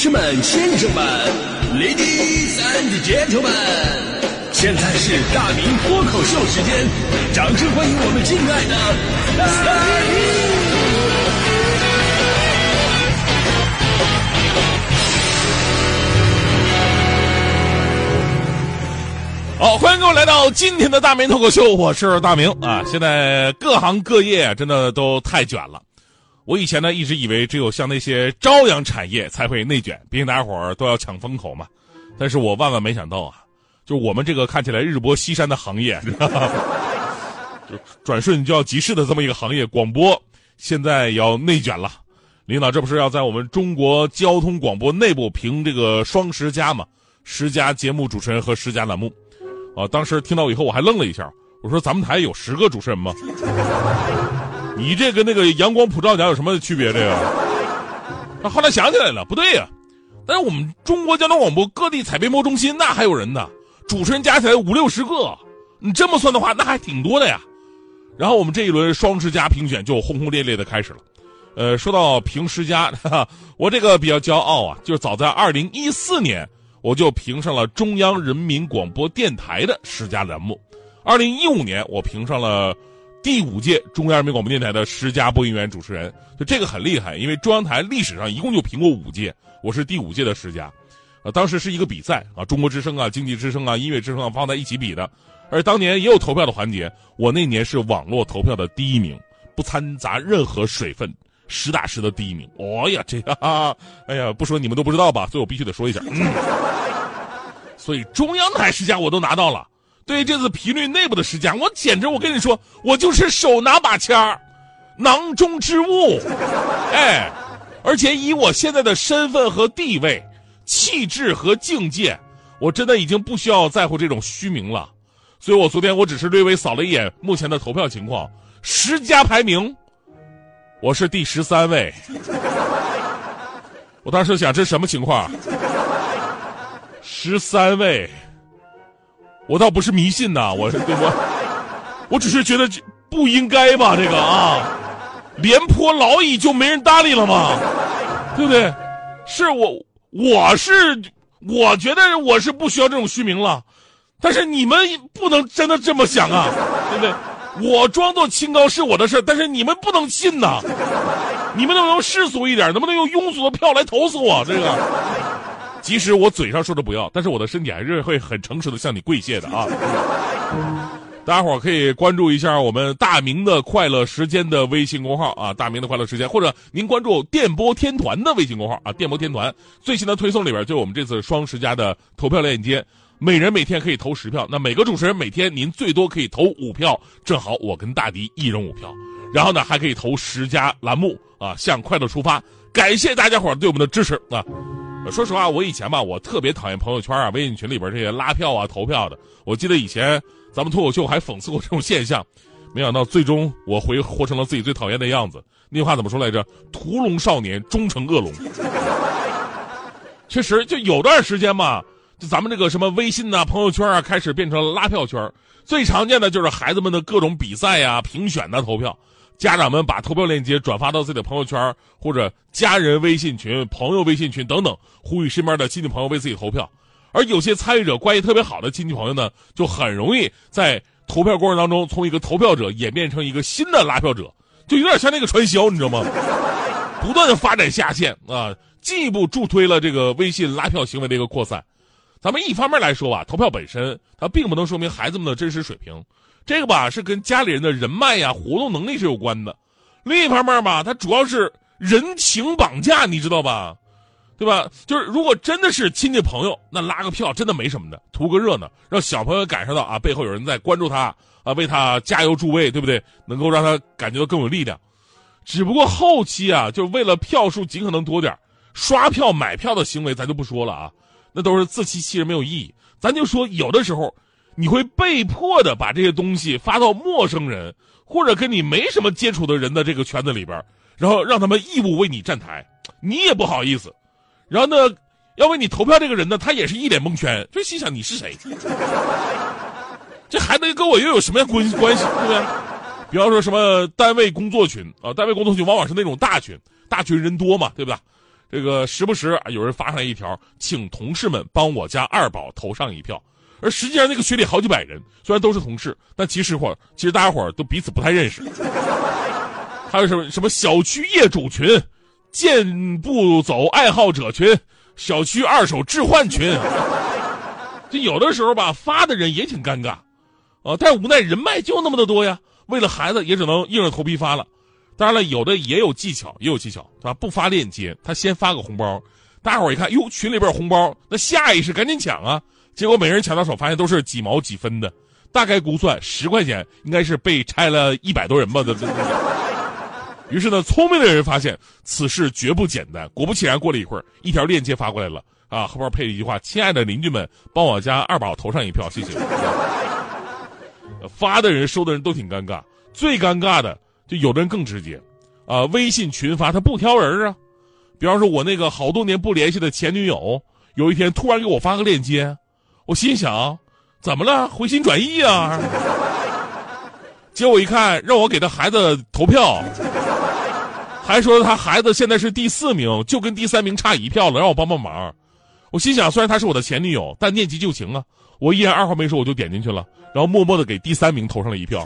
士们、先生们，Ladies and Gentlemen，现在是大明脱口秀时间，掌声欢迎我们敬爱的大明！好，欢迎各位来到今天的大明脱口秀，我是大明啊。现在各行各业真的都太卷了。我以前呢一直以为只有像那些朝阳产业才会内卷，毕竟大家伙儿都要抢风口嘛。但是我万万没想到啊，就我们这个看起来日薄西山的行业，就转瞬就要即逝的这么一个行业，广播现在要内卷了。领导这不是要在我们中国交通广播内部评这个双十佳嘛？十佳节目主持人和十佳栏目。啊！当时听到以后，我还愣了一下。我说：“咱们台有十个主持人吗？你这跟那个阳光普照奖有什么区别？这个？” 那后来想起来了，不对呀。但是我们中国交通广播各地采编播中心那还有人呢，主持人加起来五六十个。你这么算的话，那还挺多的呀。然后我们这一轮双十佳评选就轰轰烈烈的开始了。呃，说到评十佳，我这个比较骄傲啊，就是早在二零一四年。我就评上了中央人民广播电台的十佳栏目。二零一五年，我评上了第五届中央人民广播电台的十佳播音员主持人。就这个很厉害，因为中央台历史上一共就评过五届，我是第五届的十佳。呃，当时是一个比赛啊，中国之声啊、经济之声啊、音乐之声啊放在一起比的。而当年也有投票的环节，我那年是网络投票的第一名，不掺杂任何水分。实打实的第一名，哦呀，这个，哎呀，不说你们都不知道吧？所以我必须得说一下。所以中央台十佳我都拿到了，对于这次频率内部的十佳，我简直，我跟你说，我就是手拿把掐，囊中之物，哎，而且以我现在的身份和地位、气质和境界，我真的已经不需要在乎这种虚名了。所以我昨天我只是略微扫了一眼目前的投票情况，十佳排名。我是第十三位，我当时想这什么情况？十三位，我倒不是迷信呐，我是我，我只是觉得不应该吧，这个啊，廉颇老矣就没人搭理了吗？对不对？是我，我是我觉得我是不需要这种虚名了，但是你们不能真的这么想啊，对不对？我装作清高是我的事但是你们不能信呐！你们能不能世俗一点？能不能用庸俗的票来投死我？这个，即使我嘴上说着不要，但是我的身体还是会很诚实的向你跪谢的啊！大家伙可以关注一下我们大明的快乐时间的微信公号啊，大明的快乐时间，或者您关注电波天团的微信公号啊，电波天团最新的推送里边就有我们这次双十佳的投票链接。每人每天可以投十票，那每个主持人每天您最多可以投五票，正好我跟大迪一人五票，然后呢还可以投十佳栏目啊，向快乐出发，感谢大家伙对我们的支持啊！说实话，我以前吧，我特别讨厌朋友圈啊、微信群里边这些拉票啊、投票的。我记得以前咱们脱口秀还讽刺过这种现象，没想到最终我回活成了自己最讨厌的样子。那句话怎么说来着？屠龙少年终成恶龙。确实，就有段时间嘛。就咱们这个什么微信呐、朋友圈啊，开始变成了拉票圈最常见的就是孩子们的各种比赛呀、评选的投票。家长们把投票链接转发到自己的朋友圈或者家人微信群、朋友微信群等等，呼吁身边的亲戚朋友为自己投票。而有些参与者关系特别好的亲戚朋友呢，就很容易在投票过程当中从一个投票者演变成一个新的拉票者，就有点像那个传销，你知道吗？不断的发展下线啊，进一步助推了这个微信拉票行为的一个扩散。咱们一方面来说吧，投票本身它并不能说明孩子们的真实水平，这个吧是跟家里人的人脉呀、活动能力是有关的。另一方面吧，它主要是人情绑架，你知道吧？对吧？就是如果真的是亲戚朋友，那拉个票真的没什么的，图个热闹，让小朋友感受到啊背后有人在关注他啊，为他加油助威，对不对？能够让他感觉到更有力量。只不过后期啊，就是为了票数尽可能多点刷票买票的行为咱就不说了啊。那都是自欺欺人，没有意义。咱就说，有的时候你会被迫的把这些东西发到陌生人或者跟你没什么接触的人的这个圈子里边，然后让他们义务为你站台，你也不好意思。然后呢，要为你投票这个人呢，他也是一脸蒙圈，就心想你是谁？这还能跟我又有什么样关关系？对不对？比方说什么单位工作群啊，单位工作群往往是那种大群，大群人多嘛，对吧？这个时不时有人发上来一条，请同事们帮我家二宝投上一票。而实际上那个群里好几百人，虽然都是同事，但其实伙其实大家伙都彼此不太认识。还有什么什么小区业主群、健步走爱好者群、小区二手置换群，就有的时候吧，发的人也挺尴尬，啊，但无奈人脉就那么的多呀，为了孩子也只能硬着头皮发了。当然了，有的也有技巧，也有技巧，对吧？不发链接，他先发个红包，大家伙一看，哟，群里边有红包，那下意识赶紧抢啊。结果每人抢到手，发现都是几毛几分的，大概估算十块钱应该是被拆了一百多人吧。的。于是呢，聪明的人发现此事绝不简单。果不其然，过了一会儿，一条链接发过来了啊，后边配了一句话：“亲爱的邻居们，帮我家二宝投上一票，谢谢。”发的人、收的人都挺尴尬。最尴尬的就有的人更直接，啊，微信群发他不挑人啊。比方说，我那个好多年不联系的前女友，有一天突然给我发个链接。我心想，怎么了？回心转意啊！结果一看，让我给他孩子投票，还说他孩子现在是第四名，就跟第三名差一票了，让我帮帮忙。我心想，虽然她是我的前女友，但念及旧情啊，我依然二话没说，我就点进去了，然后默默的给第三名投上了一票。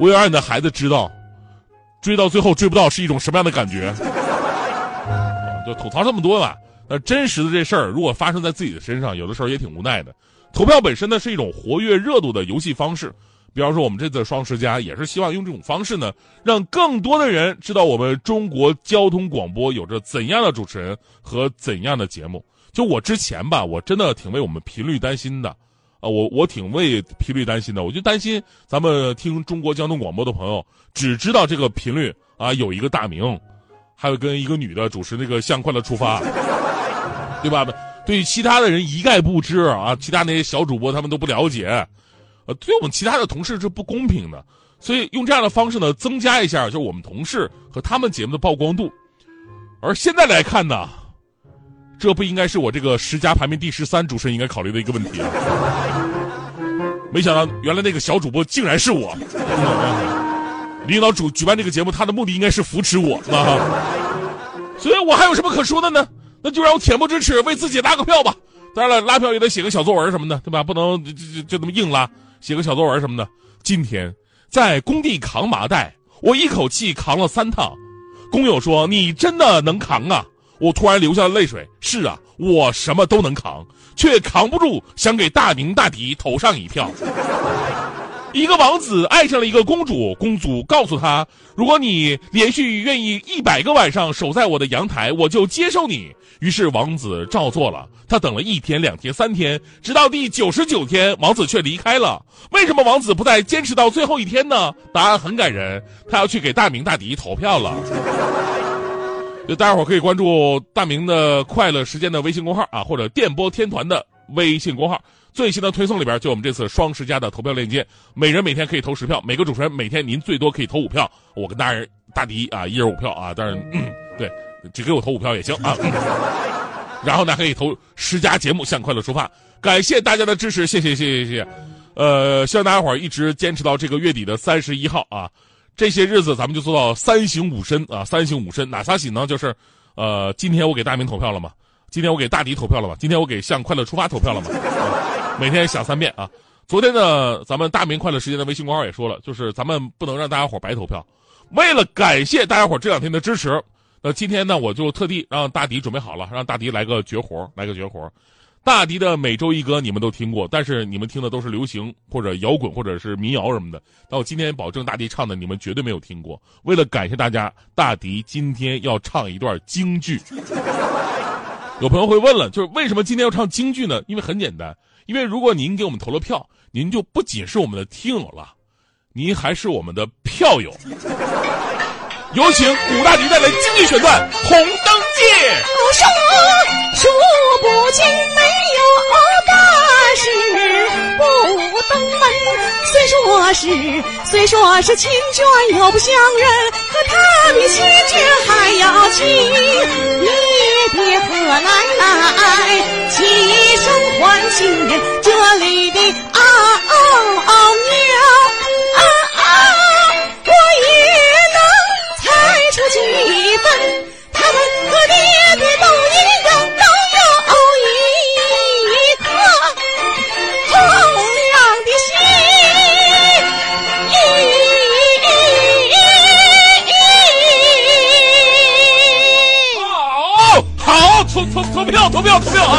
我要让你的孩子知道，追到最后追不到是一种什么样的感觉。就吐槽这么多吧。那真实的这事儿，如果发生在自己的身上，有的时候也挺无奈的。投票本身呢是一种活跃热度的游戏方式，比方说我们这次双十佳也是希望用这种方式呢，让更多的人知道我们中国交通广播有着怎样的主持人和怎样的节目。就我之前吧，我真的挺为我们频率担心的，啊，我我挺为频率担心的，我就担心咱们听中国交通广播的朋友只知道这个频率啊有一个大名，还有跟一个女的主持那个向快乐出发。对吧？对其他的人一概不知啊，其他那些小主播他们都不了解，呃，对我们其他的同事是不公平的。所以用这样的方式呢，增加一下就是我们同事和他们节目的曝光度。而现在来看呢，这不应该是我这个十佳排名第十三主持人应该考虑的一个问题啊！没想到原来那个小主播竟然是我。领导主举办这个节目，他的目的应该是扶持我啊，所以我还有什么可说的呢？那就让我恬不知耻，为自己拉个票吧。当然了，拉票也得写个小作文什么的，对吧？不能就就就这么硬拉，写个小作文什么的。今天在工地扛麻袋，我一口气扛了三趟。工友说：“你真的能扛啊！”我突然流下了泪水。是啊，我什么都能扛，却扛不住想给大明大迪投上一票。一个王子爱上了一个公主，公主告诉他：“如果你连续愿意一百个晚上守在我的阳台，我就接受你。”于是王子照做了。他等了一天、两天、三天，直到第九十九天，王子却离开了。为什么王子不再坚持到最后一天呢？答案很感人，他要去给大明大迪投票了。就大家伙可以关注大明的快乐时间的微信公号啊，或者电波天团的微信公号。最新的推送里边就我们这次双十佳的投票链接，每人每天可以投十票，每个主持人每天您最多可以投五票，我跟大人大迪啊一人五票啊，但是 嗯对，只给我投五票也行啊。然后呢，可以投十佳节目向快乐出发，感谢大家的支持，谢谢谢谢谢谢。呃，希望大家伙儿一直坚持到这个月底的三十一号啊，这些日子咱们就做到三省吾身啊，三省吾身哪仨省呢？就是呃，今天我给大明投票了吗？今天我给大迪投票了吗？今天我给向快乐出发投票了吗？每天想三遍啊！昨天呢，咱们大明快乐时间的微信公号也说了，就是咱们不能让大家伙白投票。为了感谢大家伙这两天的支持，那今天呢，我就特地让大迪准备好了，让大迪来个绝活，来个绝活。大迪的每周一歌你们都听过，但是你们听的都是流行或者摇滚或者是民谣什么的。但我今天保证大迪唱的你们绝对没有听过。为了感谢大家，大迪今天要唱一段京剧。有朋友会问了，就是为什么今天要唱京剧呢？因为很简单。因为如果您给我们投了票，您就不仅是我们的听友了，您还是我们的票友。有请古大迪带来经济选段《红灯记》。数不清没有大事登门，虽说是虽说是亲眷又不相认，可他比亲眷还要亲。你爹和奶奶齐声唤醒这里的嗷嗷啊娘， 없어.